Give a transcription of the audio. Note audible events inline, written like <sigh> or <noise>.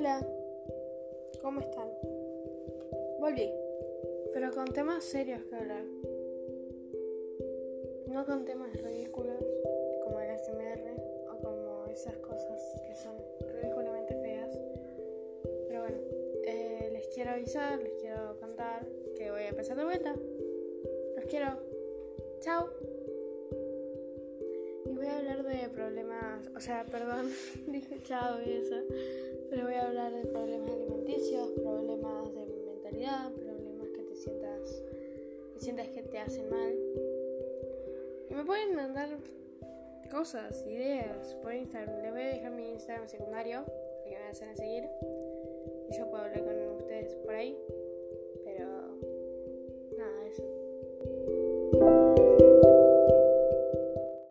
Hola, ¿cómo están? Volví, pero con temas serios que hablar. No con temas ridículos como el SMR o como esas cosas que son ridículamente feas. Pero bueno, eh, les quiero avisar, les quiero contar que voy a empezar de vuelta. Los quiero. Chao. Hablar de problemas, o sea, perdón, <laughs> dije chao y eso, pero voy a hablar de problemas alimenticios, problemas de mentalidad, problemas que te sientas, que sientas que te hacen mal. Y me pueden mandar cosas, ideas por Instagram. Les voy a dejar mi Instagram secundario, que me hacen a seguir. Y yo puedo hablar